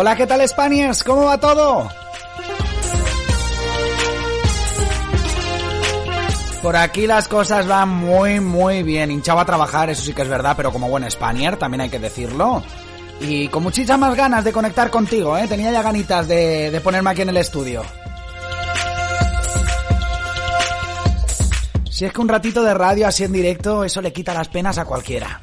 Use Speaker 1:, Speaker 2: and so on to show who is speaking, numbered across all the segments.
Speaker 1: Hola, ¿qué tal Spaniards? ¿Cómo va todo? Por aquí las cosas van muy, muy bien. Hinchaba a trabajar, eso sí que es verdad, pero como buen Spaniard, también hay que decirlo. Y con muchísimas ganas de conectar contigo, ¿eh? Tenía ya ganitas de, de ponerme aquí en el estudio. Si es que un ratito de radio así en directo, eso le quita las penas a cualquiera.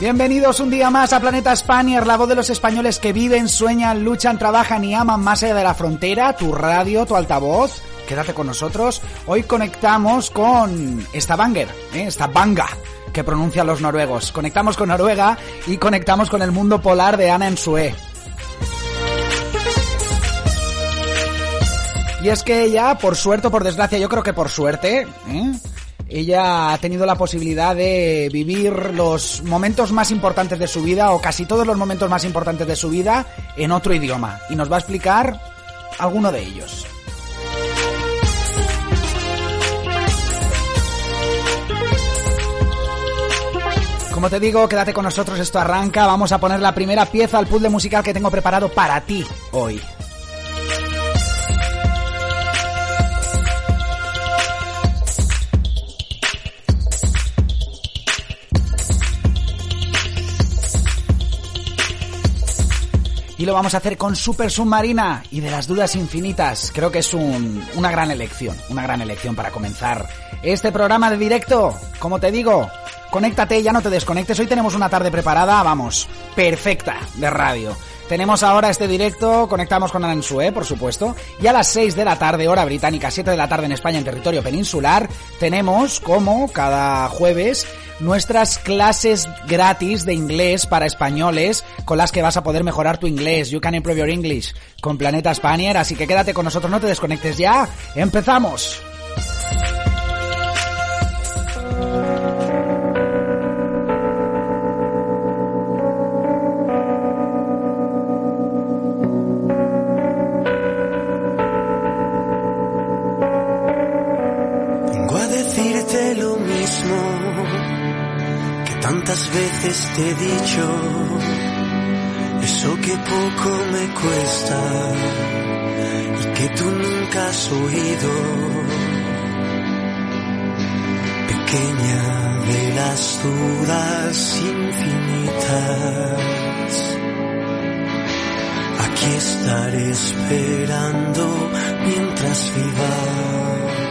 Speaker 1: Bienvenidos un día más a Planeta Spanier, la voz de los españoles que viven, sueñan, luchan, trabajan y aman más allá de la frontera, tu radio, tu altavoz. Quédate con nosotros. Hoy conectamos con Stavanger, ¿eh? Stavanger, que pronuncian los noruegos. Conectamos con Noruega y conectamos con el mundo polar de Ana Ensue. Y es que ella, por suerte o por desgracia, yo creo que por suerte, ¿eh? Ella ha tenido la posibilidad de vivir los momentos más importantes de su vida, o casi todos los momentos más importantes de su vida, en otro idioma. Y nos va a explicar alguno de ellos. Como te digo, quédate con nosotros, esto arranca. Vamos a poner la primera pieza al puzzle musical que tengo preparado para ti hoy. Y lo vamos a hacer con Super Submarina y de las dudas infinitas. Creo que es un- una gran elección, una gran elección para comenzar este programa de directo. Como te digo, conéctate, ya no te desconectes. Hoy tenemos una tarde preparada, vamos, perfecta de radio. Tenemos ahora este directo, conectamos con Anansue, por supuesto, y a las 6 de la tarde, hora británica, 7 de la tarde en España, en territorio peninsular, tenemos, como cada jueves, nuestras clases gratis de inglés para españoles con las que vas a poder mejorar tu inglés. You can improve your English con Planeta Spanier, así que quédate con nosotros, no te desconectes ya. ¡Empezamos!
Speaker 2: Te he dicho. Eso que poco me cuesta y que tú nunca has oído. Pequeña de las dudas infinitas. Aquí estaré esperando mientras viva.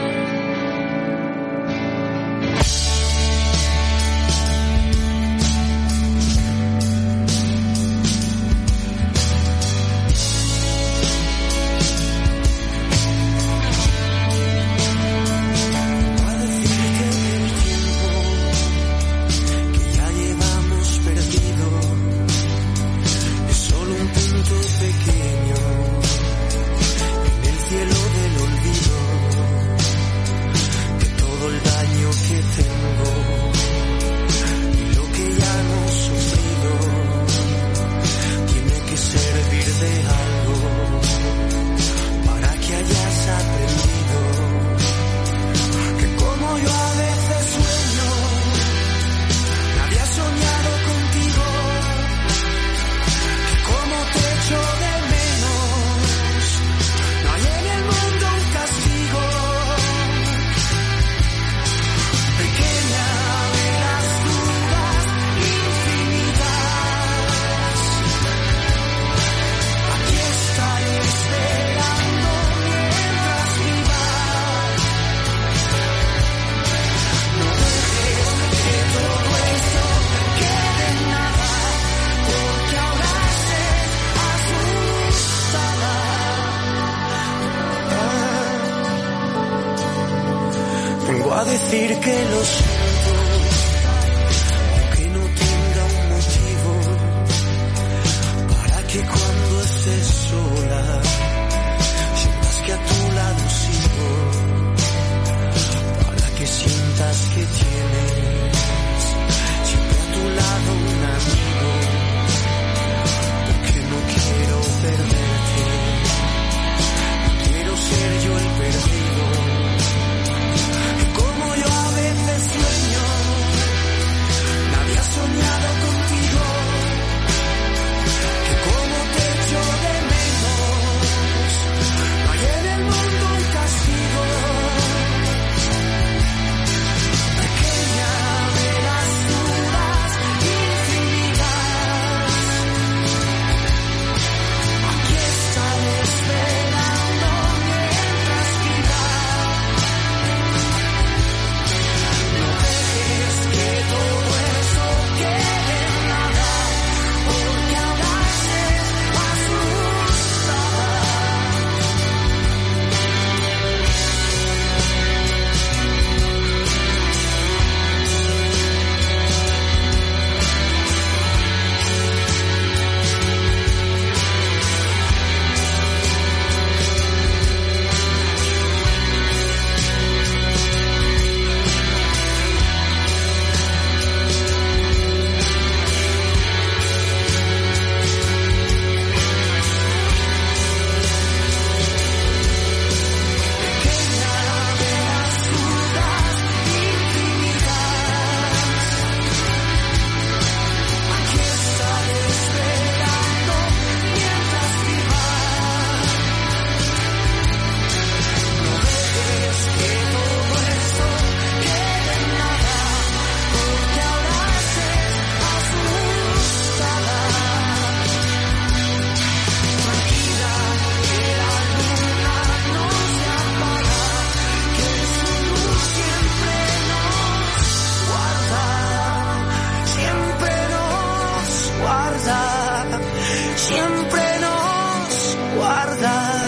Speaker 3: Siempre nos guarda.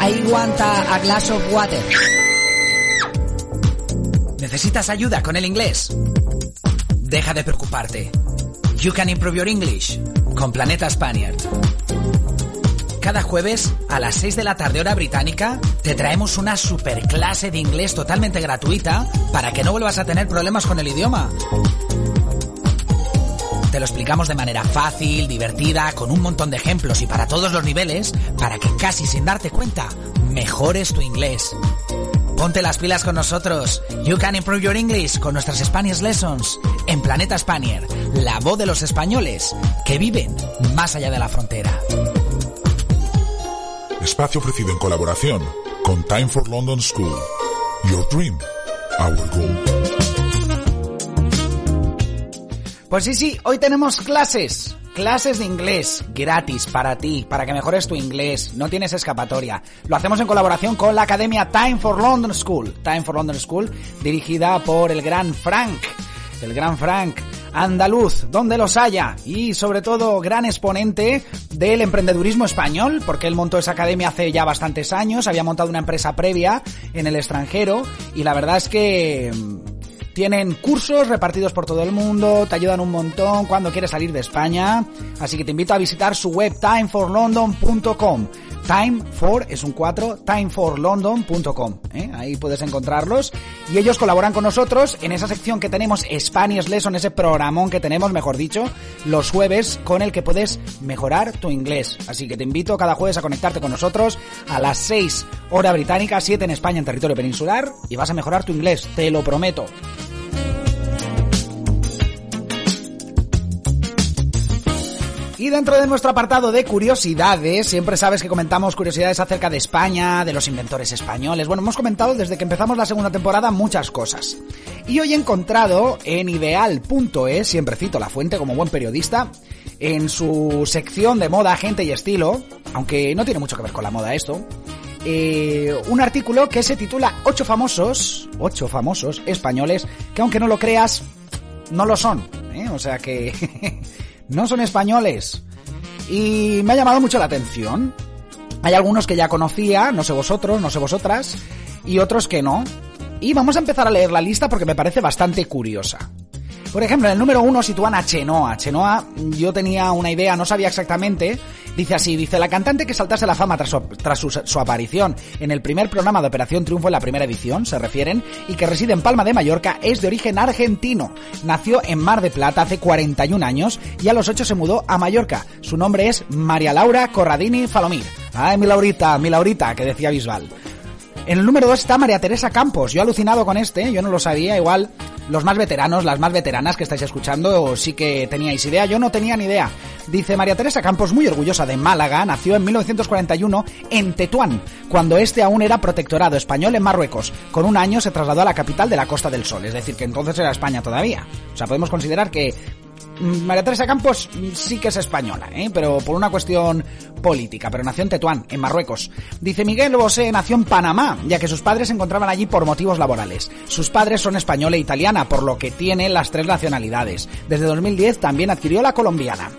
Speaker 1: I want a, a glass of water. ¿Necesitas ayuda con el inglés? Deja de preocuparte. You can improve your English con Planeta Spaniard. Cada jueves a las 6 de la tarde hora británica te traemos una super clase de inglés totalmente gratuita para que no vuelvas a tener problemas con el idioma. Te lo explicamos de manera fácil, divertida, con un montón de ejemplos y para todos los niveles, para que casi sin darte cuenta, mejores tu inglés. Ponte las pilas con nosotros. You can improve your English con nuestras Spanish Lessons en Planeta Spanier, la voz de los españoles que viven más allá de la frontera.
Speaker 4: Espacio ofrecido en colaboración con Time for London School. Your dream, our goal.
Speaker 1: Pues sí, sí, hoy tenemos clases. Clases de inglés gratis para ti, para que mejores tu inglés. No tienes escapatoria. Lo hacemos en colaboración con la Academia Time for London School. Time for London School, dirigida por el gran Frank. El gran Frank andaluz, donde los haya. Y sobre todo, gran exponente del emprendedurismo español, porque él montó esa academia hace ya bastantes años. Había montado una empresa previa en el extranjero. Y la verdad es que tienen cursos repartidos por todo el mundo, te ayudan un montón cuando quieres salir de España. Así que te invito a visitar su web timeforlondon.com. Time for es un 4, timeforlondon.com. ¿eh? Ahí puedes encontrarlos. Y ellos colaboran con nosotros en esa sección que tenemos Spanish Lesson, ese programón que tenemos, mejor dicho, los jueves con el que puedes mejorar tu inglés. Así que te invito cada jueves a conectarte con nosotros a las 6 hora británica, 7 en España en territorio peninsular y vas a mejorar tu inglés, te lo prometo. Y dentro de nuestro apartado de curiosidades, siempre sabes que comentamos curiosidades acerca de España, de los inventores españoles. Bueno, hemos comentado desde que empezamos la segunda temporada muchas cosas. Y hoy he encontrado en ideal.es, siempre cito la fuente como buen periodista, en su sección de moda, gente y estilo, aunque no tiene mucho que ver con la moda esto, eh, un artículo que se titula Ocho famosos, ocho famosos españoles, que aunque no lo creas, no lo son. ¿eh? O sea que no son españoles. Y me ha llamado mucho la atención. Hay algunos que ya conocía, no sé vosotros, no sé vosotras, y otros que no. Y vamos a empezar a leer la lista porque me parece bastante curiosa. Por ejemplo, en el número uno sitúan a Chenoa. Chenoa, yo tenía una idea, no sabía exactamente. Dice así, dice, la cantante que saltase la fama tras, su aparición en el primer programa de Operación Triunfo en la primera edición, se refieren, y que reside en Palma de Mallorca, es de origen argentino. Nació en Mar de Plata hace 41 años y a los 8 se mudó a Mallorca. Su nombre es María Laura Corradini Falomir. Ay, mi Laurita, mi Laurita, que decía Bisbal. En el número 2 está María Teresa Campos. Yo he alucinado con este, yo no lo sabía. Igual los más veteranos, las más veteranas que estáis escuchando, sí que teníais idea. Yo no tenía ni idea. Dice María Teresa Campos, muy orgullosa de Málaga, nació en 1941 en Tetuán, cuando este aún era protectorado español en Marruecos. Con un año se trasladó a la capital de la Costa del Sol, es decir, que entonces era España todavía. O sea, podemos considerar que María Teresa Campos sí que es española, ¿eh? pero por una cuestión política, pero nació en Tetuán, en Marruecos. Dice Miguel Bosé nació en Panamá, ya que sus padres se encontraban allí por motivos laborales. Sus padres son española e italiana, por lo que tiene las tres nacionalidades. Desde 2010 también adquirió la colombiana.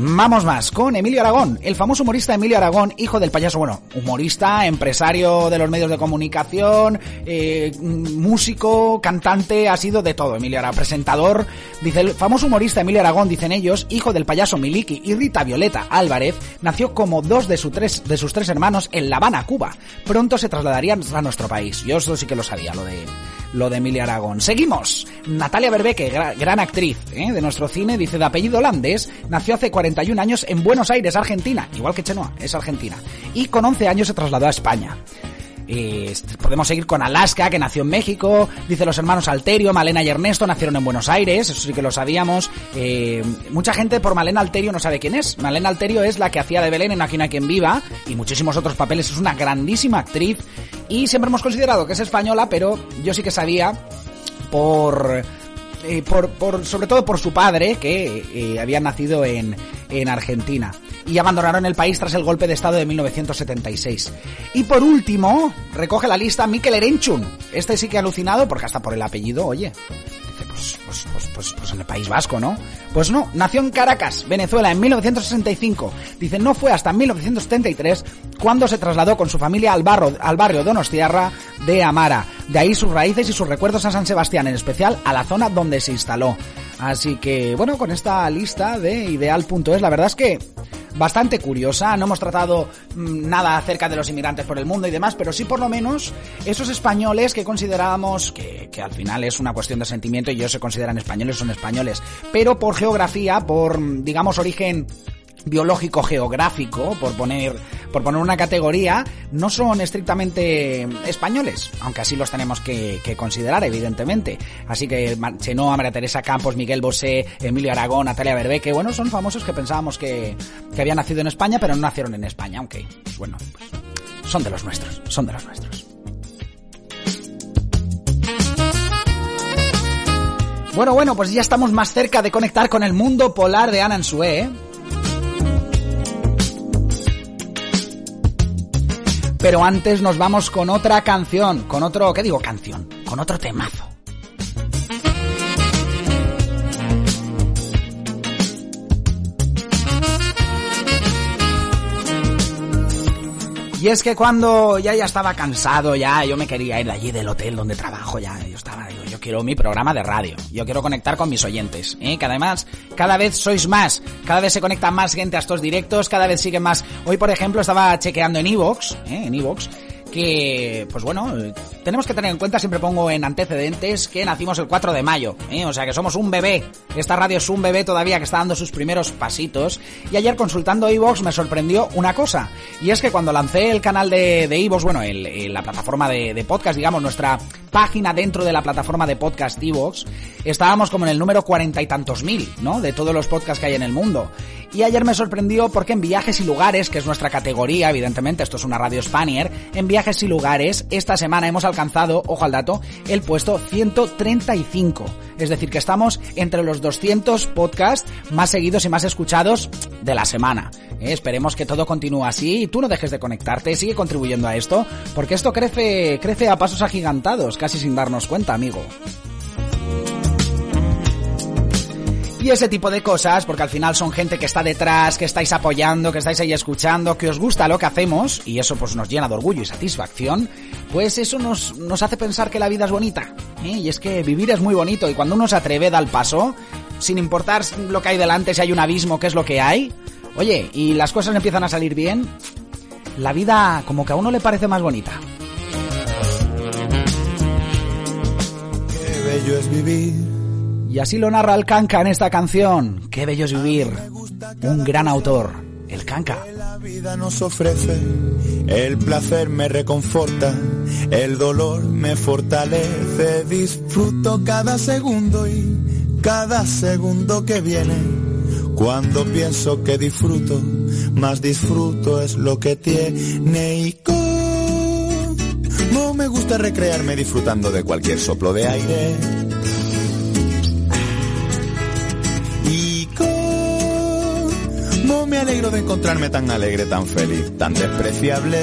Speaker 1: Vamos más, con Emilio Aragón, el famoso humorista Emilio Aragón, hijo del payaso, bueno, humorista, empresario de los medios de comunicación, eh, músico, cantante, ha sido de todo, Emilio Aragón, presentador, dice el famoso humorista Emilio Aragón, dicen ellos, hijo del payaso Miliki y Rita Violeta Álvarez, nació como dos de, su tres, de sus tres hermanos en La Habana, Cuba. Pronto se trasladarían a nuestro país, yo eso sí que lo sabía, lo de lo de Emilia Aragón. Seguimos. Natalia Berbeque, gra gran actriz ¿eh? de nuestro cine, dice de apellido holandés, nació hace 41 años en Buenos Aires, Argentina, igual que Chenoa, es argentina, y con 11 años se trasladó a España. Eh, podemos seguir con Alaska, que nació en México. Dice los hermanos Alterio, Malena y Ernesto nacieron en Buenos Aires, eso sí que lo sabíamos. Eh, mucha gente por Malena Alterio no sabe quién es. Malena Alterio es la que hacía de Belén en Aquí quien viva y muchísimos otros papeles. Es una grandísima actriz y siempre hemos considerado que es española, pero yo sí que sabía por... Eh, por, por, sobre todo por su padre, que eh, había nacido en, en Argentina. Y abandonaron el país tras el golpe de Estado de 1976. Y por último, recoge la lista Mikel Erenchun. Este sí que ha alucinado, porque hasta por el apellido, oye, pues, pues, pues, pues, pues en el País Vasco, ¿no? Pues no, nació en Caracas, Venezuela, en 1965. Dice, no fue hasta 1973 cuando se trasladó con su familia al, barro, al barrio Donostiarra de Amara. De ahí sus raíces y sus recuerdos a San Sebastián, en especial a la zona donde se instaló. Así que, bueno, con esta lista de ideal.es, la verdad es que bastante curiosa. No hemos tratado mmm, nada acerca de los inmigrantes por el mundo y demás, pero sí por lo menos esos españoles que considerábamos que, que al final es una cuestión de sentimiento y ellos se consideran españoles, son españoles. Pero por geografía, por, digamos, origen biológico geográfico, por poner, por poner una categoría, no son estrictamente españoles, aunque así los tenemos que, considerar, evidentemente. Así que Chenoa, María Teresa Campos, Miguel Bosé, Emilio Aragón, Natalia Berbeque, bueno, son famosos que pensábamos que, que habían nacido en España, pero no nacieron en España, aunque, pues bueno, pues, son de los nuestros, son de los nuestros. Bueno, bueno, pues ya estamos más cerca de conectar con el mundo polar de Ana Sue, ¿eh? Pero antes nos vamos con otra canción, con otro, ¿qué digo canción? Con otro temazo. Y es que cuando ya ya estaba cansado, ya yo me quería ir de allí del hotel donde trabajo, ya yo estaba, digo, yo quiero mi programa de radio, yo quiero conectar con mis oyentes, ¿eh? que además cada vez sois más, cada vez se conecta más gente a estos directos, cada vez siguen más. Hoy, por ejemplo, estaba chequeando en Evox, ¿eh? en Evox, que, pues bueno, tenemos que tener en cuenta, siempre pongo en antecedentes, que nacimos el 4 de mayo, ¿eh? o sea que somos un bebé. Esta radio es un bebé todavía que está dando sus primeros pasitos. Y ayer consultando Evox me sorprendió una cosa, y es que cuando lancé el canal de, de Evox, bueno, el, la plataforma de, de, podcast, digamos, nuestra página dentro de la plataforma de podcast Evox, estábamos como en el número cuarenta y tantos mil, ¿no? De todos los podcasts que hay en el mundo. Y ayer me sorprendió porque en viajes y lugares, que es nuestra categoría, evidentemente, esto es una radio Spanier, en viajes y lugares, esta semana hemos alcanzado, ojo al dato, el puesto 135. Es decir, que estamos entre los 200 podcasts más seguidos y más escuchados de la semana. Eh, esperemos que todo continúe así y tú no dejes de conectarte, sigue contribuyendo a esto, porque esto crece, crece a pasos agigantados, casi sin darnos cuenta, amigo. Y ese tipo de cosas, porque al final son gente que está detrás, que estáis apoyando, que estáis ahí escuchando, que os gusta lo que hacemos, y eso pues nos llena de orgullo y satisfacción, pues eso nos, nos hace pensar que la vida es bonita. ¿eh? Y es que vivir es muy bonito, y cuando uno se atreve, da el paso, sin importar lo que hay delante, si hay un abismo, qué es lo que hay, oye, y las cosas empiezan a salir bien, la vida como que a uno le parece más bonita.
Speaker 5: Qué bello es vivir.
Speaker 1: Y así lo narra el Kanka en esta canción. Qué bello es vivir. Un gran autor, el Kanka.
Speaker 5: La vida nos ofrece, el placer me reconforta, el dolor me fortalece, disfruto cada segundo y cada segundo que viene. Cuando pienso que disfruto, más disfruto es lo que tiene y como me gusta recrearme disfrutando de cualquier soplo de aire. Me alegro de encontrarme tan alegre, tan feliz, tan despreciable.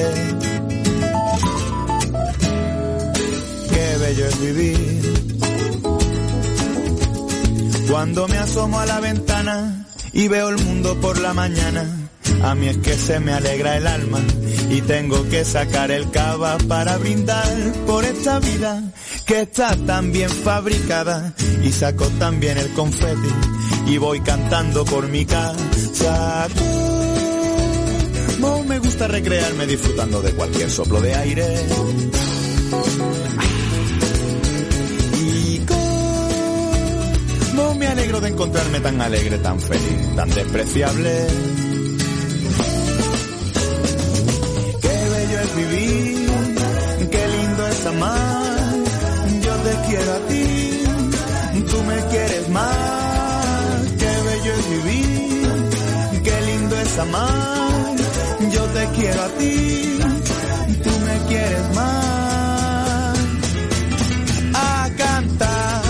Speaker 5: Qué bello es vivir. Cuando me asomo a la ventana y veo el mundo por la mañana, a mí es que se me alegra el alma y tengo que sacar el cava para brindar por esta vida que está tan bien fabricada y saco también el confeti y voy cantando por mi casa. Como me gusta recrearme disfrutando de cualquier soplo de aire. Y me alegro de encontrarme tan alegre, tan feliz, tan despreciable. Qué bello es vivir, qué lindo es amar. Yo te quiero a ti, Yo te quiero a ti, tú me quieres más. A cantar,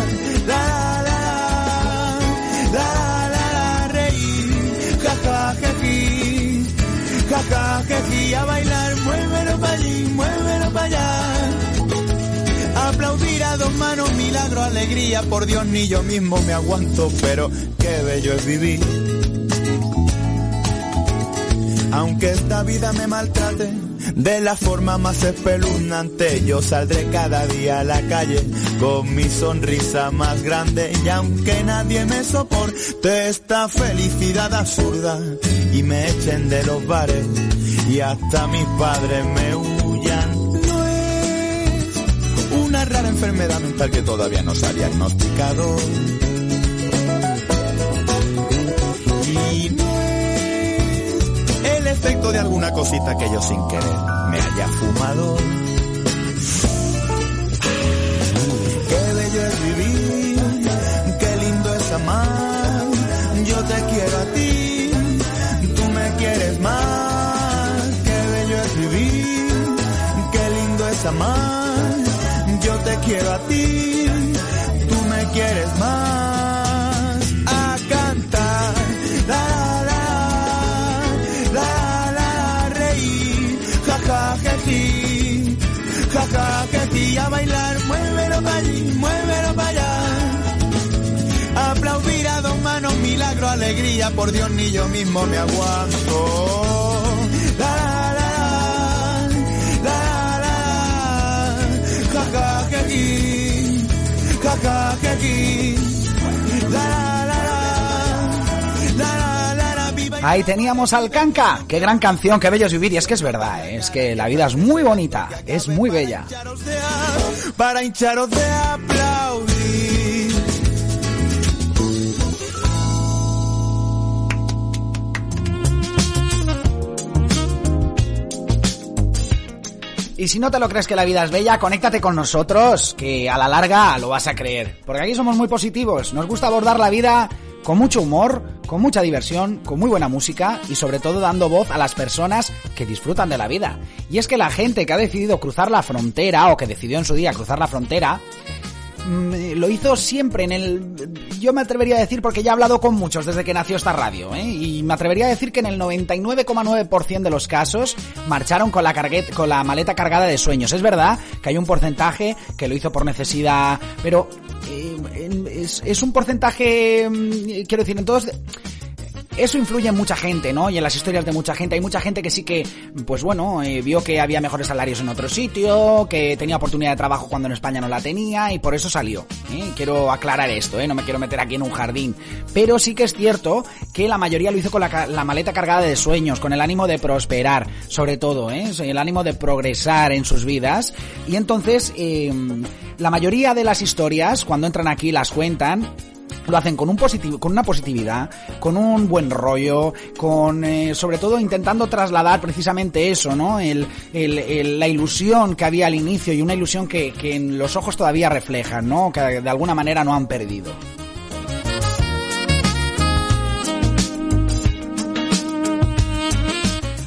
Speaker 5: la la la, la la la, reír, ja ja jeji, ja ja jeji, a bailar, muévelo para allí, muévelo para allá. Aplaudir a dos manos, milagro, alegría, por Dios ni yo mismo me aguanto, pero qué bello es vivir. Aunque esta vida me maltrate de la forma más espeluznante, yo saldré cada día a la calle con mi sonrisa más grande y aunque nadie me soporte esta felicidad absurda y me echen de los bares y hasta mis padres me huyan, no es una rara enfermedad mental que todavía no se ha diagnosticado. De alguna cosita que yo sin querer me haya fumado. Qué bello es vivir, qué lindo es amar. Yo te quiero a ti, tú me quieres más. Qué bello es vivir, qué lindo es amar. Yo te quiero a ti, ja ja jeji, a bailar, muévelo para allí, muévelo para allá. Aplaudir a dos manos, milagro, alegría, por Dios ni yo mismo me aguanto. La la la, la la, ja ja jeji, ja ja jeji, la la la,
Speaker 1: Ahí teníamos al Kanka. Qué gran canción, qué bello es vivir. Y es que es verdad, ¿eh? es que la vida es muy bonita, es muy bella.
Speaker 5: para hincharos de aplaudir.
Speaker 1: Y si no te lo crees que la vida es bella, conéctate con nosotros, que a la larga lo vas a creer. Porque aquí somos muy positivos, nos gusta abordar la vida con mucho humor, con mucha diversión, con muy buena música y sobre todo dando voz a las personas que disfrutan de la vida. Y es que la gente que ha decidido cruzar la frontera o que decidió en su día cruzar la frontera, mm, lo hizo siempre en el... Yo me atrevería a decir, porque ya he hablado con muchos desde que nació esta radio, ¿eh? y me atrevería a decir que en el 99,9% de los casos marcharon con la, con la maleta cargada de sueños. Es verdad que hay un porcentaje que lo hizo por necesidad, pero eh, es, es un porcentaje, mm, quiero decir, en todos... Eso influye en mucha gente, ¿no? Y en las historias de mucha gente. Hay mucha gente que sí que, pues bueno, eh, vio que había mejores salarios en otro sitio, que tenía oportunidad de trabajo cuando en España no la tenía y por eso salió. ¿eh? Quiero aclarar esto, ¿eh? No me quiero meter aquí en un jardín. Pero sí que es cierto que la mayoría lo hizo con la, maleta cargada de sueños, con el ánimo de prosperar, sobre todo, ¿eh? El ánimo de progresar en sus vidas. Y entonces, eh, la mayoría de las historias, cuando entran aquí, las cuentan lo hacen con un positivo, con una positividad, con un buen rollo, con eh, sobre todo intentando trasladar precisamente eso, ¿no? El, la ilusión que había al inicio y una ilusión que, que en los ojos todavía reflejan, ¿no? Que de alguna manera no han perdido.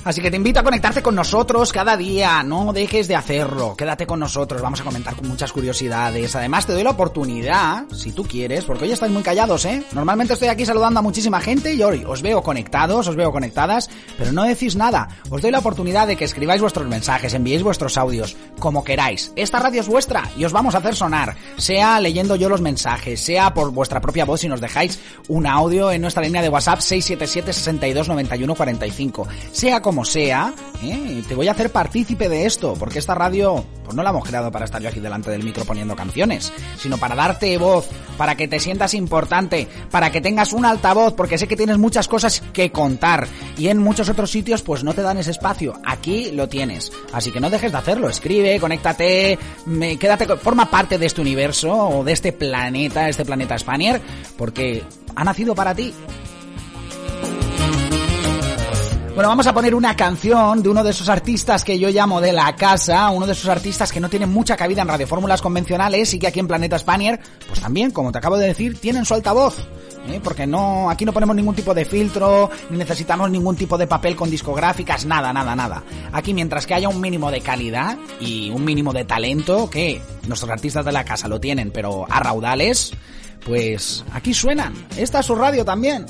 Speaker 1: Así que te invito a conectarte con nosotros cada día, no dejes de hacerlo, quédate con nosotros, vamos a comentar con muchas curiosidades. Además te doy la oportunidad, si tú quieres, porque hoy estáis muy callados, ¿eh? Normalmente estoy aquí saludando a muchísima gente y hoy os veo conectados, os veo conectadas, pero no decís nada. Os doy la oportunidad de que escribáis vuestros mensajes, enviéis vuestros audios, como queráis. Esta radio es vuestra y os vamos a hacer sonar, sea leyendo yo los mensajes, sea por vuestra propia voz si nos dejáis un audio en nuestra línea de WhatsApp 677 62 91 45. Sea como sea, ¿eh? te voy a hacer partícipe de esto, porque esta radio pues no la hemos creado para estar yo aquí delante del micro poniendo canciones, sino para darte voz, para que te sientas importante, para que tengas un altavoz, porque sé que tienes muchas cosas que contar y en muchos otros sitios pues no te dan ese espacio. Aquí lo tienes, así que no dejes de hacerlo. Escribe, conéctate, me, quédate, forma parte de este universo o de este planeta, este planeta Spanier, porque ha nacido para ti. Bueno, vamos a poner una canción de uno de esos artistas que yo llamo de la casa, uno de esos artistas que no tienen mucha cabida en radiofórmulas convencionales y que aquí en Planeta Spanier, pues también, como te acabo de decir, tienen su altavoz. ¿eh? Porque no, aquí no ponemos ningún tipo de filtro, ni necesitamos ningún tipo de papel con discográficas, nada, nada, nada. Aquí mientras que haya un mínimo de calidad y un mínimo de talento, que nuestros artistas de la casa lo tienen, pero a raudales, pues aquí suenan. Esta es su radio también.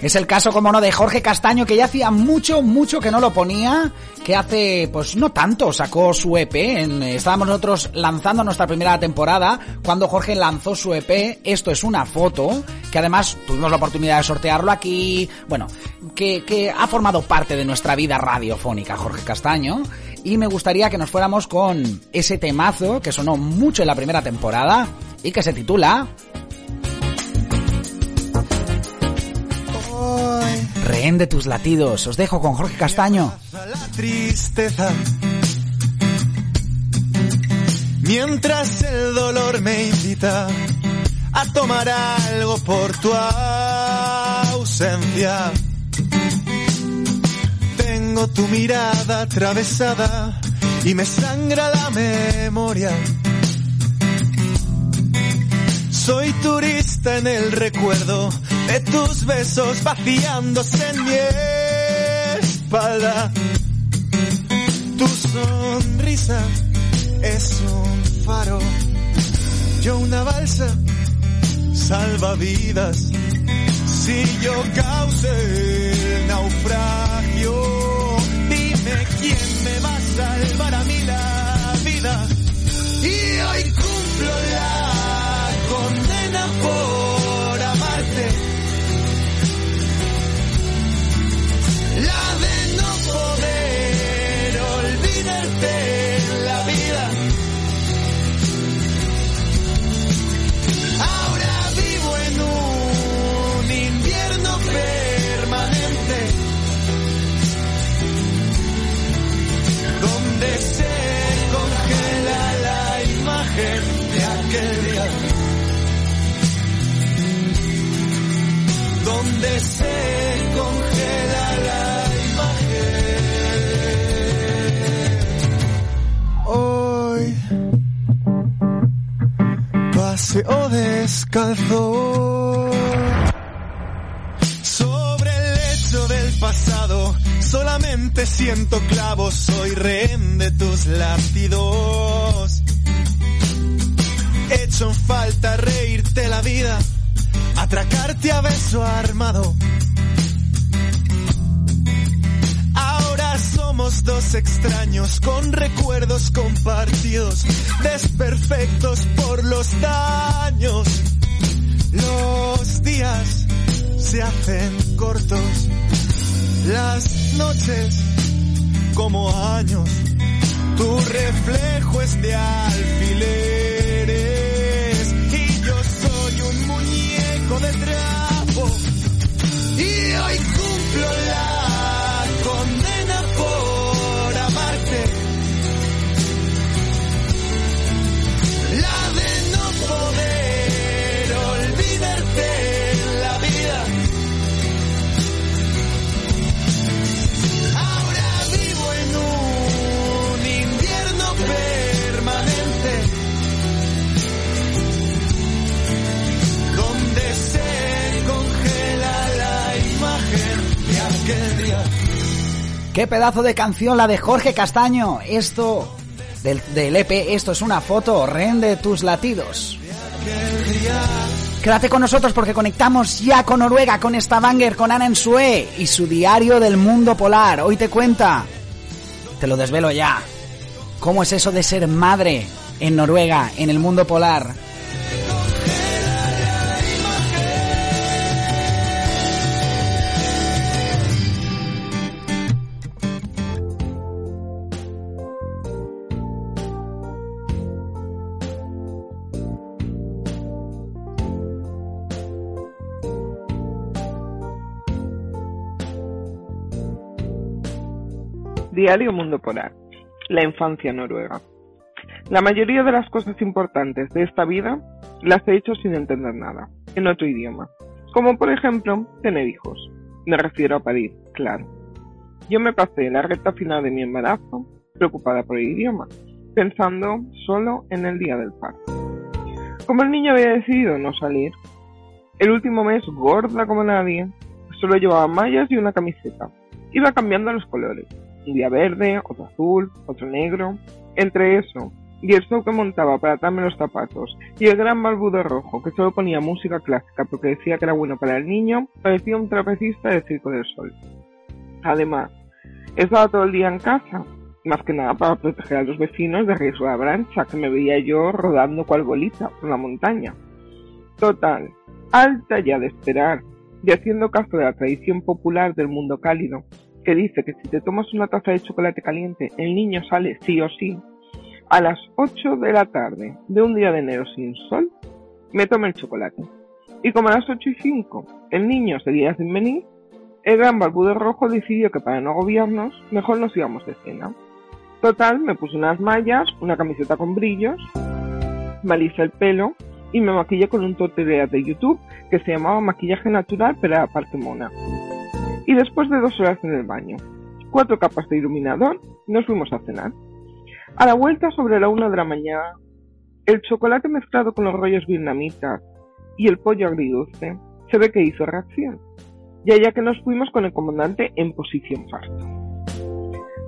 Speaker 1: Es el caso, como no, de Jorge Castaño, que ya hacía mucho, mucho que no lo ponía, que hace, pues no tanto, sacó su EP, en- estábamos nosotros lanzando nuestra primera temporada, cuando Jorge lanzó su EP, esto es una foto, que además tuvimos la oportunidad de sortearlo aquí, bueno, que, que ha formado parte de nuestra vida radiofónica, Jorge Castaño, y me gustaría que nos fuéramos con ese temazo que sonó mucho en la primera temporada, y que se titula Rehén de tus latidos. Os dejo con Jorge Castaño.
Speaker 6: la tristeza. Mientras el dolor me invita a tomar algo por tu ausencia. Tengo tu mirada atravesada y me sangra la memoria. Soy turista en el recuerdo de tus besos vaciándose en mi espalda. Tu sonrisa es un faro, yo una balsa salvavidas. Si yo causé el naufragio, dime quién me va a salvar a mí la vida. Y hoy cumplo la Se congela la imagen. Hoy paseo descalzo sobre el lecho del pasado. Solamente siento clavos, soy rehén de tus latidos. Hecho en falta reírte la vida, atracarte a beso armado. Ahora somos dos extraños con recuerdos compartidos, desperfectos por los daños. Los días se hacen cortos, las noches como años. Tu reflejo es de alfileres
Speaker 1: ¡Qué pedazo de canción la de Jorge Castaño! Esto del, del EP, esto es una foto, rende tus latidos. Quédate con nosotros porque conectamos ya con Noruega, con Stavanger, con Ana Ensue y su diario del mundo polar. Hoy te cuenta, te lo desvelo ya, cómo es eso de ser madre en Noruega, en el mundo polar.
Speaker 7: Diario Mundo Polar. La infancia noruega. La mayoría de las cosas importantes de esta vida las he hecho sin entender nada, en otro idioma. Como por ejemplo, tener hijos. Me refiero a parir, claro. Yo me pasé la recta final de mi embarazo preocupada por el idioma, pensando solo en el día del parto. Como el niño había decidido no salir, el último mes gorda como nadie, solo llevaba mallas y una camiseta. Iba cambiando los colores. Un día verde, otro azul, otro negro. Entre eso y el show que montaba para atarme los zapatos y el gran barbudo rojo que solo ponía música clásica porque decía que era bueno para el niño, parecía un trapecista del Circo del Sol. Además, estaba todo el día en casa, más que nada para proteger a los vecinos de riesgo de avalancha, que me veía yo rodando cual bolita por la montaña. Total, alta ya de esperar, y haciendo caso de la tradición popular del mundo cálido, que dice que si te tomas una taza de chocolate caliente, el niño sale sí o sí, a las 8 de la tarde de un día de enero sin sol, me tomé el chocolate. Y como a las 8 y 5 el niño seguía sin venir, el gran barbudo rojo decidió que para no agobiarnos, mejor nos íbamos de cena. Total, me puse unas mallas, una camiseta con brillos, me alisé el pelo y me maquillé con un tutorial de YouTube que se llamaba Maquillaje Natural para la parte mona. Y después de dos horas en el baño, cuatro capas de iluminador, nos fuimos a cenar. A la vuelta sobre la una de la mañana, el chocolate mezclado con los rollos vietnamitas y el pollo agridulce se ve que hizo reacción. Y allá que nos fuimos con el comandante en posición parto.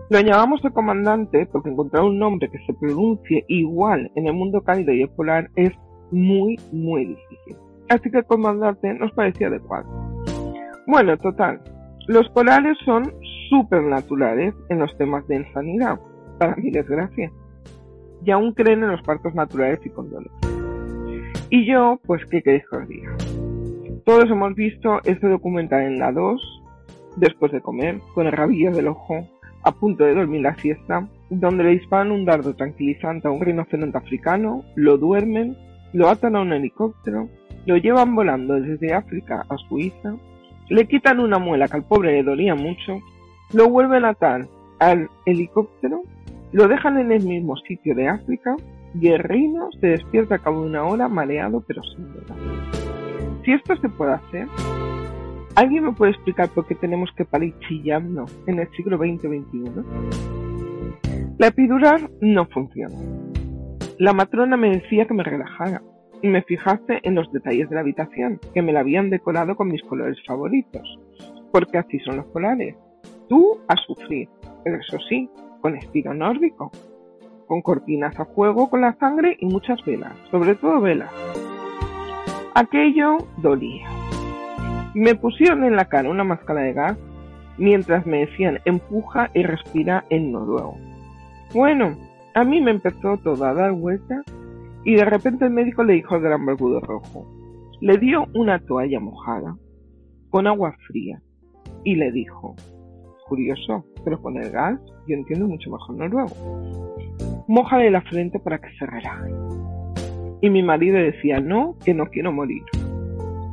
Speaker 7: Lo llamamos el comandante porque encontrar un nombre que se pronuncie igual en el mundo cálido y polar es muy, muy difícil. Así que el comandante nos parecía adecuado. Bueno, total. Los polares son supernaturales en los temas de insanidad, para mi desgracia. Y aún creen en los partos naturales y con dolor. Y yo, pues, ¿qué queréis que os diga? Todos hemos visto este documental en la 2, después de comer, con el rabillo del ojo, a punto de dormir la siesta, donde le disparan un dardo tranquilizante a un rinoceronte africano, lo duermen, lo atan a un helicóptero, lo llevan volando desde África a Suiza, le quitan una muela que al pobre le dolía mucho, lo vuelven a atar al helicóptero, lo dejan en el mismo sitio de África y el reino se despierta a cabo de una hora mareado pero sin dolor. Si esto se puede hacer, ¿alguien me puede explicar por qué tenemos que parir chillando en el siglo XX-XXI? La epidural no funciona. La matrona me decía que me relajara me fijase en los detalles de la habitación, que me la habían decorado con mis colores favoritos, porque así son los polares. Tú a sufrir, pero eso sí, con estilo nórdico, con cortinas a fuego con la sangre y muchas velas, sobre todo velas. Aquello dolía. Me pusieron en la cara una máscara de gas mientras me decían empuja y respira en noruego. Bueno, a mí me empezó todo a dar vueltas y de repente el médico le dijo al gran barbudo rojo, le dio una toalla mojada con agua fría y le dijo, curioso, pero con el gas yo entiendo mucho mejor noruego, mójale la frente para que se relaje. Y mi marido decía, no, que no quiero morir,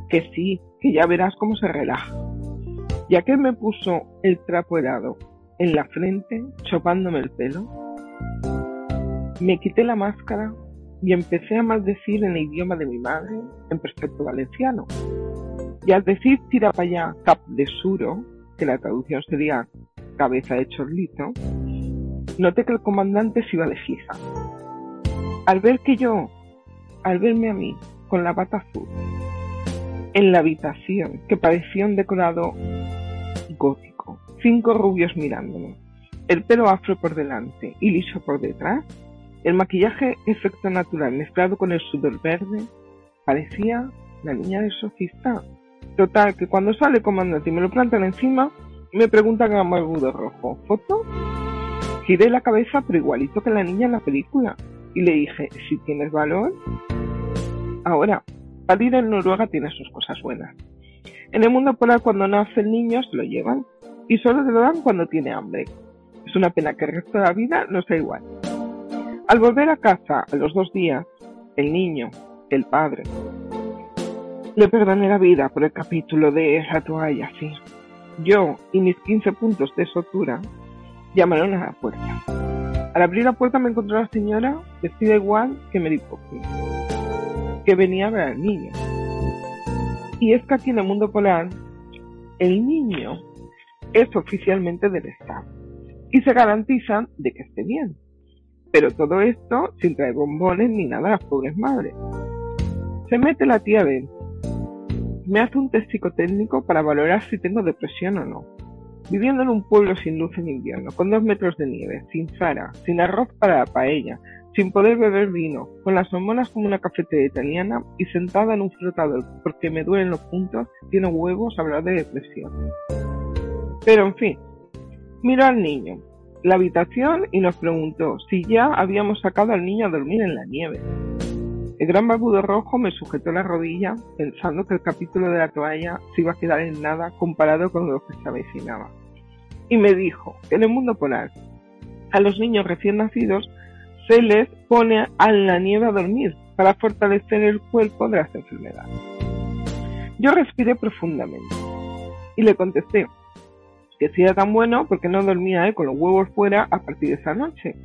Speaker 7: que sí, que ya verás cómo se relaja. Ya que me puso el trapo helado en la frente, chopándome el pelo, me quité la máscara y empecé a maldecir en el idioma de mi madre, en perfecto valenciano. Y al decir tira para allá cap de suro, que la traducción sería cabeza de chorlito, noté que el comandante se iba de fija. Al ver que yo, al verme a mí, con la bata azul, en la habitación, que parecía un decorado gótico, cinco rubios mirándome, el pelo afro por delante y liso por detrás, el maquillaje efecto natural mezclado con el sudor verde, parecía la niña del sofista. Total, que cuando sale comandante y me lo plantan encima, me preguntan a Margudo Rojo, ¿foto? Giré la cabeza, pero igualito que la niña en la película. Y le dije, si tienes valor. Ahora, parir en Noruega tiene sus cosas buenas. En el mundo polar, cuando nace el niño, se lo llevan. Y solo se lo dan cuando tiene hambre. Es una pena que el resto de la vida no sea igual. Al volver a casa a los dos días, el niño, el padre, le perdoné la vida por el capítulo de la toalla, sí. Yo y mis 15 puntos de sotura llamaron a la puerta. Al abrir la puerta me encontró la señora vestida igual que Mary Poppins, que venía a ver al niño. Y es que aquí en el mundo polar, el niño es oficialmente del Estado y se garantiza de que esté bien. Pero todo esto sin traer bombones ni nada a las pobres madres. Se mete la tía dentro. Me hace un test psicotécnico para valorar si tengo depresión o no. Viviendo en un pueblo sin luz en invierno, con dos metros de nieve, sin Zara, sin arroz para la paella, sin poder beber vino, con las hormonas como una cafetería italiana y sentada en un flotador porque me duelen los puntos, tiene huevos hablar de depresión. Pero en fin, miró al niño, la habitación y nos preguntó si ya habíamos sacado al niño a dormir en la nieve. El gran barbudo rojo me sujetó la rodilla pensando que el capítulo de la toalla se iba a quedar en nada comparado con lo que se avecinaba. Y me dijo en el mundo polar a los niños recién nacidos se les pone a la nieve a dormir para fortalecer el cuerpo de las enfermedades. Yo respiré profundamente y le contesté que si era tan bueno porque no dormía él con los huevos fuera a partir de esa noche.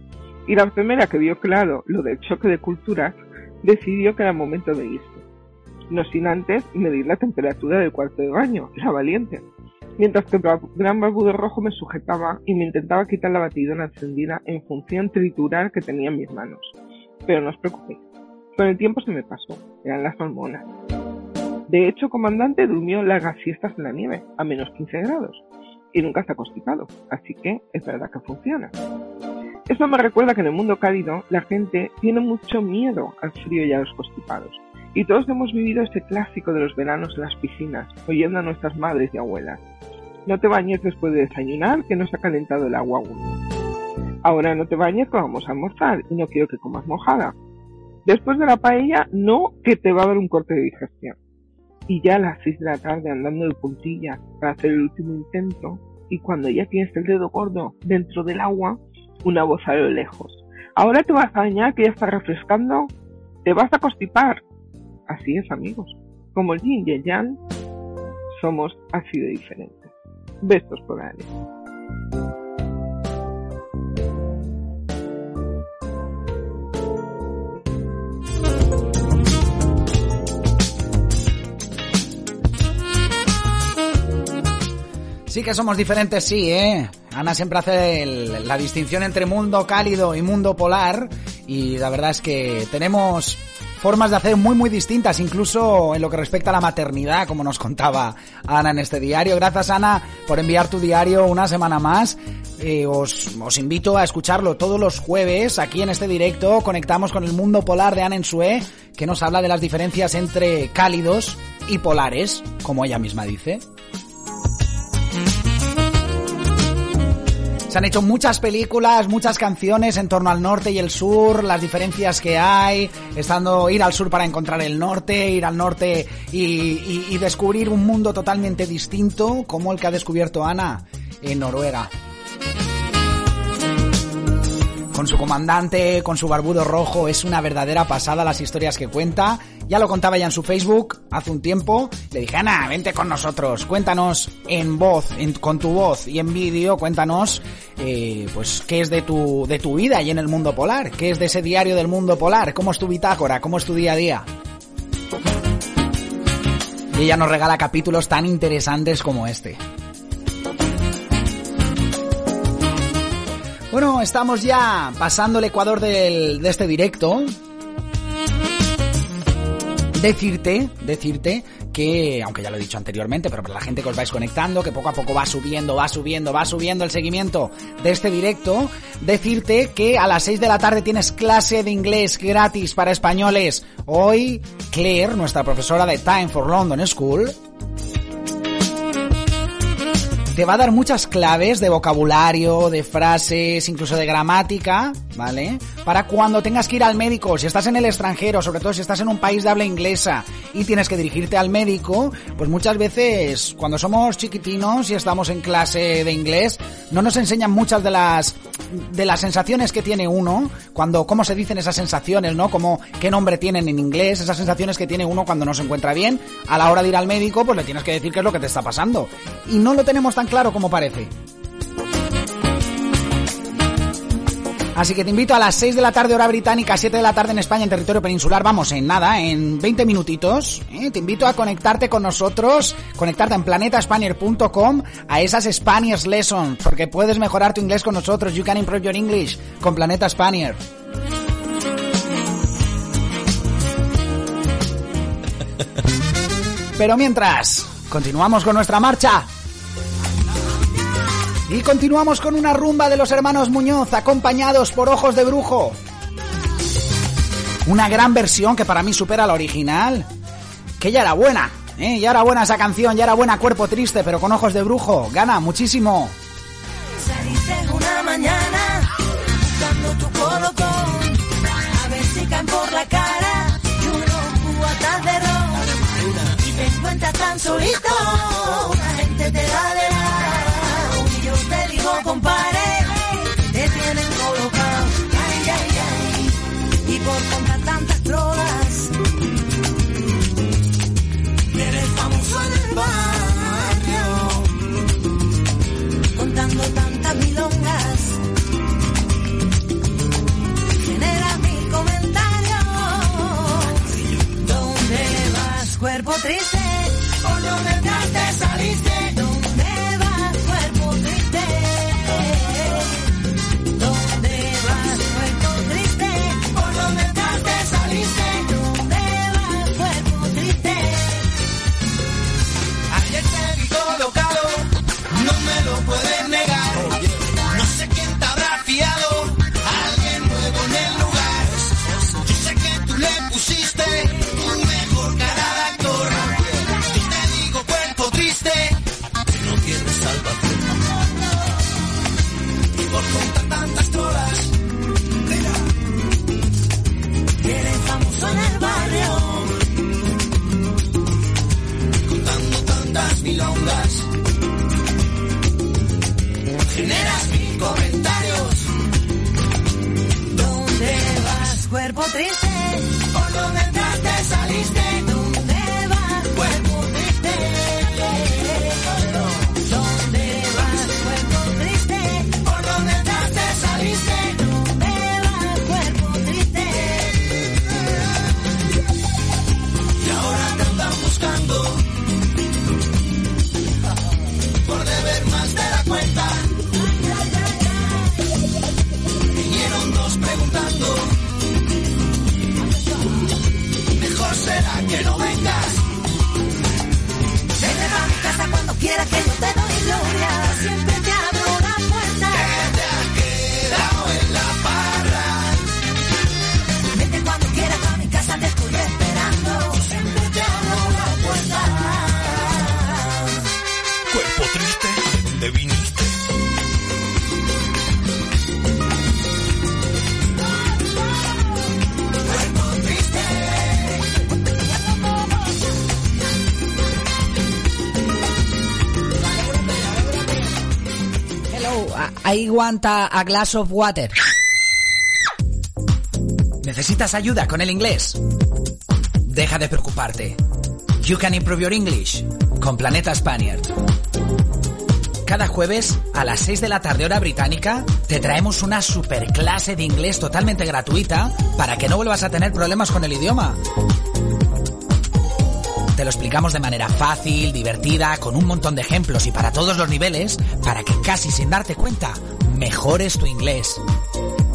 Speaker 7: Y la enfermera que vio claro lo del choque de culturas decidió que era momento de irse. No sin antes medir la temperatura del cuarto de baño, la valiente. Mientras que el gran barbudo rojo me sujetaba y me intentaba quitar la batidora encendida en función triturar que tenía en mis manos. Pero no os preocupéis, con el tiempo se me pasó, eran las hormonas. De hecho, comandante durmió largas siestas en la nieve, a menos 15 grados, y nunca ha constipado, así que es verdad que funciona. Eso me recuerda que en el mundo cálido la gente tiene mucho miedo al frío y a los constipados. Y todos hemos vivido ese clásico de los veranos en las piscinas, oyendo a nuestras madres y abuelas. No te bañes después de desayunar, que no se ha calentado el agua aún. Ahora no te bañes que vamos a almorzar y no quiero que comas mojada. Después de la paella, no que te va a dar un corte de digestión. Y ya a las 6 de la tarde andando de puntillas para hacer el último intento, y cuando ya tienes el dedo gordo dentro del agua, una voz a lo lejos. Ahora te vas a bañar que ya está refrescando, te vas a constipar. Así es, amigos. Como el yin y el yang, somos así de diferentes. Bestos polares.
Speaker 1: Sí que somos diferentes, sí, ¿eh? Ana siempre hace la distinción entre mundo cálido y mundo polar y la verdad es que tenemos formas de hacer muy muy distintas, incluso en lo que respecta a la maternidad, como nos contaba Ana en este diario. Gracias Ana por enviar tu diario una semana más. Eh, os, os invito a escucharlo todos los jueves aquí en este directo. Conectamos con el mundo polar de Ana Ensue, que nos habla de las diferencias entre cálidos y polares, como ella misma dice. Se han hecho muchas películas, muchas canciones en torno al norte y el sur, las diferencias que hay, estando ir al sur para encontrar el norte, ir al norte y, y- descubrir un mundo totalmente distinto, como el que ha descubierto Ana en Noruega. Con su comandante, con su barbudo rojo, es una verdadera pasada las historias que cuenta. Ya lo contaba ya en su Facebook hace un tiempo. Le dije, Ana, vente con nosotros, cuéntanos en voz, con tu voz y en vídeo, cuéntanos, eh, pues, qué es de tu, de tu vida y en el mundo polar, qué es de ese diario del mundo polar, cómo es tu bitácora, cómo es tu día a día. Y ella nos regala capítulos tan interesantes como este. Bueno, estamos ya pasando el ecuador de este directo. Decirte, decirte que, aunque ya lo he dicho anteriormente, pero para la gente que os vais conectando, que poco a poco va subiendo, va subiendo, va subiendo el seguimiento de este directo, decirte que a las 6 de la tarde tienes clase de inglés gratis para españoles. Hoy, Claire, nuestra profesora de Time for London School, te va a dar muchas claves de vocabulario, de frases, incluso de gramática, ¿vale? Para cuando tengas que ir al médico, si estás en el extranjero, sobre todo si estás en un país de habla inglesa y tienes que dirigirte al médico, pues muchas veces cuando somos chiquitinos y estamos en clase de inglés, no nos enseñan muchas de las de las sensaciones que tiene uno, cuando cómo se dicen esas sensaciones, ¿no? Como qué nombre tienen en inglés, esas sensaciones que tiene uno cuando no se encuentra bien, a la hora de ir al médico, pues le tienes que decir qué es lo que te está pasando. Y no lo tenemos tan claro como parece. Así que te invito a las 6 de la tarde hora británica, 7 de la tarde en España en territorio peninsular, vamos en nada, en 20 minutitos. ¿eh? Te invito a conectarte con nosotros, conectarte en planetaspanier.com a esas Spanish Lessons, porque puedes mejorar tu inglés con nosotros. You can improve your English con Planeta Spanier. Pero mientras, continuamos con nuestra marcha. Y continuamos con una rumba de los hermanos Muñoz, acompañados por Ojos de Brujo. Una gran versión que para mí supera la original. Que ya era buena, ¿eh? Ya era buena esa canción, ya era buena Cuerpo Triste, pero con Ojos de Brujo. Gana muchísimo.
Speaker 3: Saliste una mañana buscando tu colocón a ver si caen por la cara y de y te encuentras tan solito
Speaker 1: I want a, a glass of water. ¿Necesitas ayuda con el inglés? Deja de preocuparte. You can improve your English con Planeta Spaniard. Cada jueves a las 6 de la tarde hora británica te traemos una super clase de inglés totalmente gratuita para que no vuelvas a tener problemas con el idioma. Te lo explicamos de manera fácil, divertida, con un montón de ejemplos y para todos los niveles, para que casi sin darte cuenta, mejores tu inglés.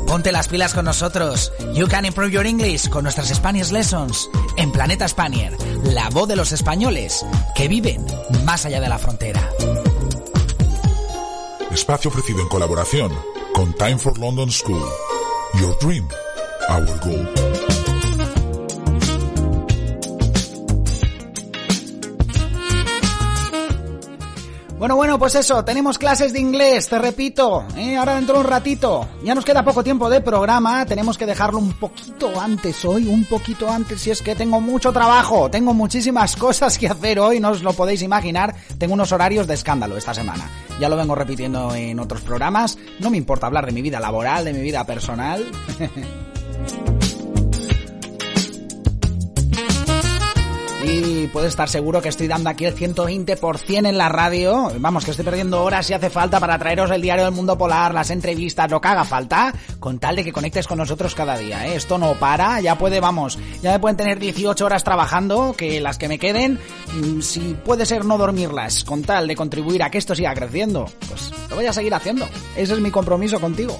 Speaker 1: Ponte las pilas con nosotros. You can improve your English con nuestras Spanish Lessons en Planeta Spanier, la voz de los españoles que viven más allá de la frontera.
Speaker 4: Espacio ofrecido en colaboración con Time for London School. Your dream, our goal.
Speaker 1: Bueno, bueno, pues eso, tenemos clases de inglés, te repito, ¿eh? ahora dentro de un ratito. Ya nos queda poco tiempo de programa, tenemos que dejarlo un poquito antes hoy, un poquito antes, si es que tengo mucho trabajo, tengo muchísimas cosas que hacer hoy, no os lo podéis imaginar, tengo unos horarios de escándalo esta semana. Ya lo vengo repitiendo en otros programas, no me importa hablar de mi vida laboral, de mi vida personal. Y puedes estar seguro que estoy dando aquí el 120% en la radio. Vamos, que estoy perdiendo horas si hace falta para traeros el diario del mundo polar, las entrevistas, lo que haga falta, con tal de que conectes con nosotros cada día. ¿eh? Esto no para, ya puede, vamos, ya me pueden tener 18 horas trabajando, que las que me queden, mm, si puede ser no dormirlas, con tal de contribuir a que esto siga creciendo, pues lo voy a seguir haciendo. Ese es mi compromiso contigo.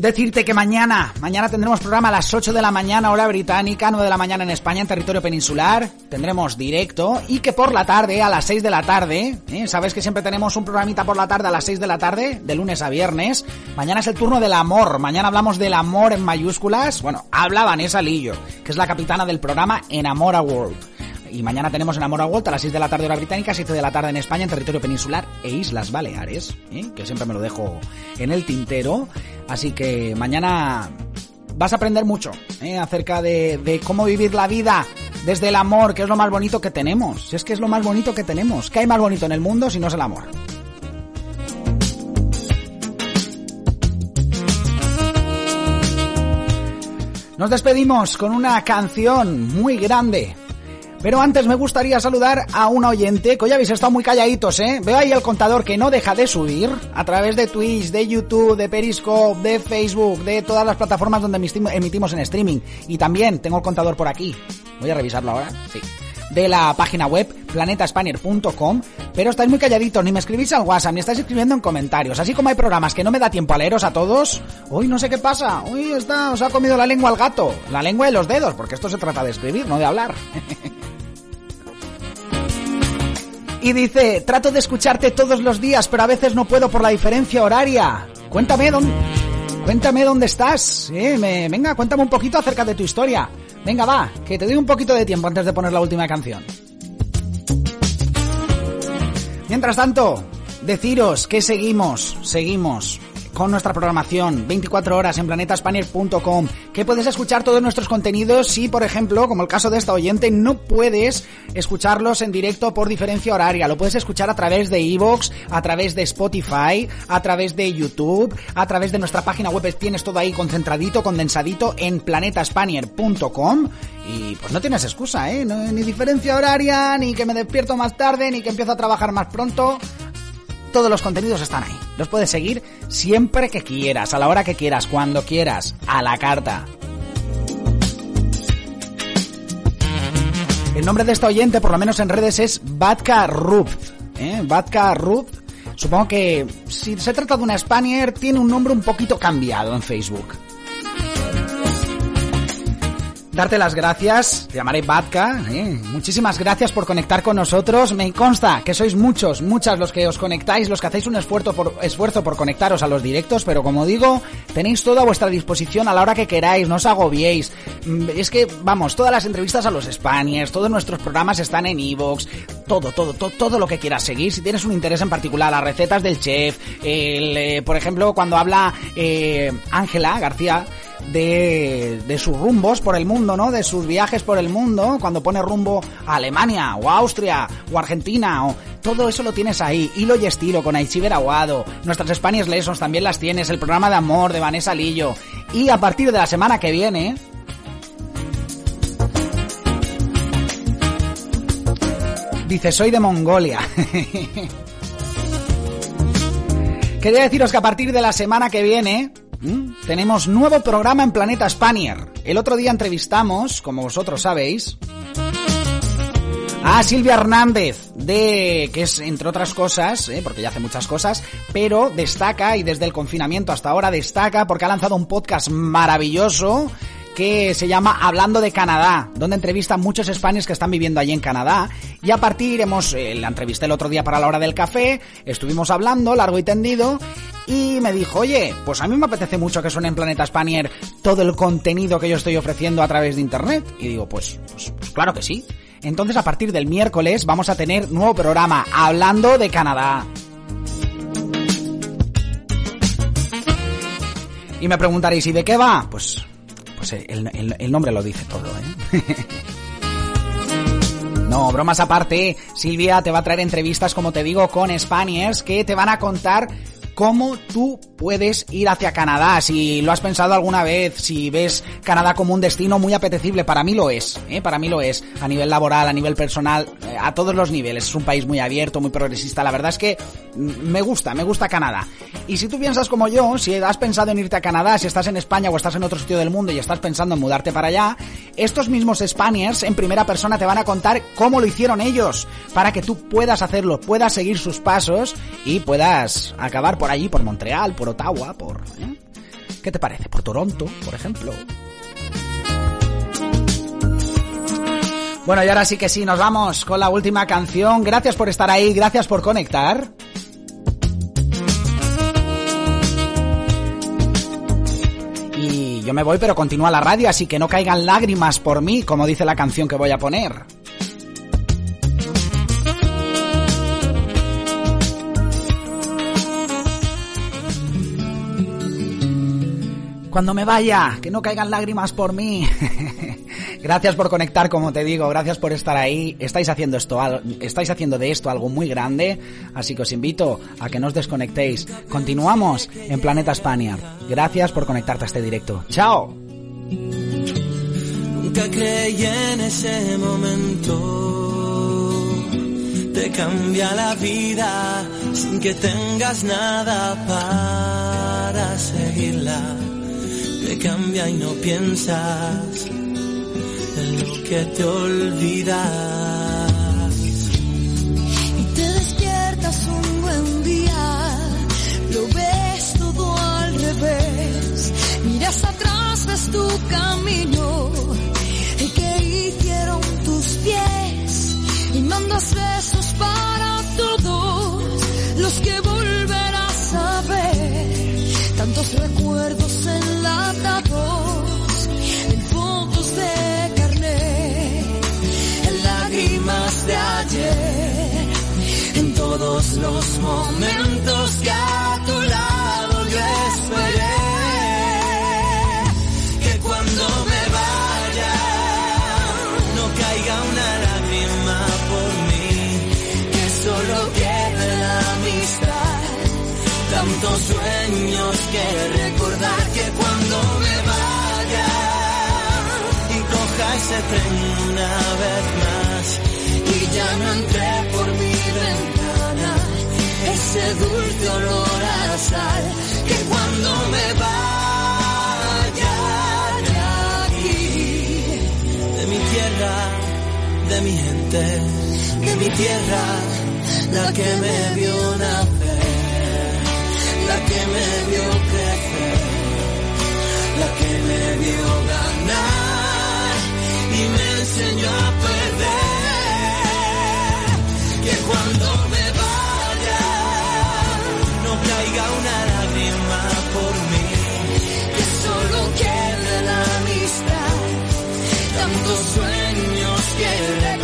Speaker 1: Decirte que mañana, mañana tendremos programa a las 8 de la mañana, hora británica, 9 de la mañana en España, en territorio peninsular. Tendremos directo y que por la tarde, a las 6 de la tarde, ¿eh? sabes que siempre tenemos un programita por la tarde a las 6 de la tarde, de lunes a viernes. Mañana es el turno del amor, mañana hablamos del amor en mayúsculas. Bueno, habla Vanessa Lillo, que es la capitana del programa Enamora World. Y mañana tenemos Enamora World a las 6 de la tarde hora británica, 7 de la tarde en España, en territorio peninsular e Islas Baleares, ¿eh? que siempre me lo dejo en el tintero. Así que mañana vas a aprender mucho ¿eh? acerca de, de cómo vivir la vida desde el amor, que es lo más bonito que tenemos. Si es que es lo más bonito que tenemos. ¿Qué hay más bonito en el mundo si no es el amor? Nos despedimos con una canción muy grande. Pero antes me gustaría saludar a un oyente, que hoy habéis estado muy calladitos, ¿eh? Veo ahí el contador que no deja de subir a través de Twitch, de YouTube, de Periscope, de Facebook, de todas las plataformas donde emitimos en streaming. Y también tengo el contador por aquí. Voy a revisarlo ahora. Sí de la página web planetaspanier.com, pero estáis muy calladitos, ni me escribís al WhatsApp, ni estáis escribiendo en comentarios. Así como hay programas que no me da tiempo a leeros a todos, hoy no sé qué pasa, hoy está, os ha comido la lengua al gato, la lengua de los dedos, porque esto se trata de escribir, no de hablar. y dice, trato de escucharte todos los días, pero a veces no puedo por la diferencia horaria. Cuéntame dónde... Cuéntame dónde estás. Eh, me, venga, cuéntame un poquito acerca de tu historia. Venga, va, que te doy un poquito de tiempo antes de poner la última canción. Mientras tanto, deciros que seguimos, seguimos con nuestra programación 24 horas en planetaspanier.com que puedes escuchar todos nuestros contenidos si por ejemplo como el caso de esta oyente no puedes escucharlos en directo por diferencia horaria lo puedes escuchar a través de Evox a través de Spotify a través de YouTube a través de nuestra página web tienes todo ahí concentradito condensadito en planetaspanier.com y pues no tienes excusa, ¿eh? Ni diferencia horaria, ni que me despierto más tarde, ni que empiezo a trabajar más pronto todos los contenidos están ahí. Los puedes seguir siempre que quieras, a la hora que quieras, cuando quieras, a la carta. El nombre de esta oyente, por lo menos en redes, es Batka Rup. ¿eh? Batka. Supongo que si se trata de una Spanier, tiene un nombre un poquito cambiado en Facebook darte las gracias, te llamaré Batka, ¿eh? muchísimas gracias por conectar con nosotros, me consta que sois muchos, muchas los que os conectáis, los que hacéis un esfuerzo por, esfuerzo por conectaros a los directos, pero como digo, tenéis todo a vuestra disposición a la hora que queráis, no os agobiéis, Mm, es que, vamos, todas las entrevistas a los Spaniards, todos nuestros programas están en Evox, todo, todo, todo, todo lo que quieras seguir, si tienes un interés en particular, las recetas del chef, el, eh, por ejemplo, cuando habla eh, Ángela García, de, de sus rumbos por el mundo, ¿no? De sus viajes por el mundo, cuando pone rumbo a Alemania, o Austria, o Argentina, o todo eso lo tienes ahí. Hilo y estilo con Aichiber Aguado. Nuestras Spanish Lessons también las tienes. El programa de amor de Vanessa Lillo. Y a partir de la semana que viene, Dice, soy de Mongolia. Quería deciros que a partir de la semana que viene tenemos nuevo programa en Planeta Spanier. El otro día entrevistamos, como vosotros sabéis, a Silvia Hernández, de que es entre otras cosas, ¿eh? porque ya hace muchas cosas, pero destaca y desde el confinamiento hasta ahora destaca porque ha lanzado un podcast maravilloso que se llama Hablando de Canadá, donde entrevista a muchos españoles que están viviendo allí en Canadá. Y a partir hemos, eh, la entrevisté el otro día para la hora del café, estuvimos hablando largo y tendido, y me dijo, oye, pues a mí me apetece mucho que suene en Planeta Spanier todo el contenido que yo estoy ofreciendo a través de internet. Y digo, pues, pues, pues claro que sí. Entonces a partir del miércoles vamos a tener nuevo programa hablando de Canadá. Y me preguntaréis, ¿y de qué va? Pues pues el, el, nombre lo dice todo, ¿eh? No, bromas aparte, Silvia te va a traer entrevistas, como te digo, con Spaniards que te van a contar cómo tú puedes ir hacia Canadá. Si lo has pensado alguna vez, si ves Canadá como un destino muy apetecible, para mí lo es, ¿eh? para mí lo es, a nivel laboral, a nivel personal, eh, a todos los niveles. Es un país muy abierto, muy progresista. La verdad es que me gusta, me gusta Canadá. Y si tú piensas como yo, si has pensado en irte a Canadá, si estás en España o estás en otro sitio del mundo y estás pensando en mudarte para allá, estos mismos Spaniards en primera persona te van a contar cómo lo hicieron ellos, para que tú puedas hacerlo, puedas seguir sus pasos y puedas acabar por allí, por Montreal, por Ottawa, por... ¿eh? ¿Qué te parece? Por Toronto, por ejemplo. Bueno, y ahora sí que sí, nos vamos con la última canción. Gracias por estar ahí, gracias por conectar. Y yo me voy, pero continúa la radio, así que no caigan lágrimas por mí, como dice la canción que voy a poner. Cuando me vaya, que no caigan lágrimas por mí. gracias por conectar, como te digo, gracias por estar ahí. Estáis haciendo esto, estáis haciendo de esto algo muy grande, así que os invito a que no os desconectéis. Continuamos en Planeta España. Gracias por conectarte a este directo. Chao.
Speaker 6: Nunca creí en ese momento. Te cambia la vida sin que tengas nada para seguirla. Te cambia y no piensas en lo que te olvidas.
Speaker 3: y te despiertas un buen día, lo ves todo al revés, miras atrás, ves tu camino, el que hicieron tus pies, y mandas besos para todos los que volverás a ver, tantos recuerdos enlatados todos los momentos que a tu lado yo esperé. Que cuando me vaya
Speaker 6: no caiga una lágrima por mí, que solo quede la amistad, tantos sueños que recordar que cuando me vaya y coja ese tren una vez más y ya no ventana ese dulce olor a sal que cuando me vaya de aquí, de mi tierra, de mi gente, de mi tierra, la que me vio nacer, la que me vio crecer, la que me vio ganar y me enseñó a perder, que cuando caiga una lágrima por mí. Que solo quede la amistad, tantos sueños que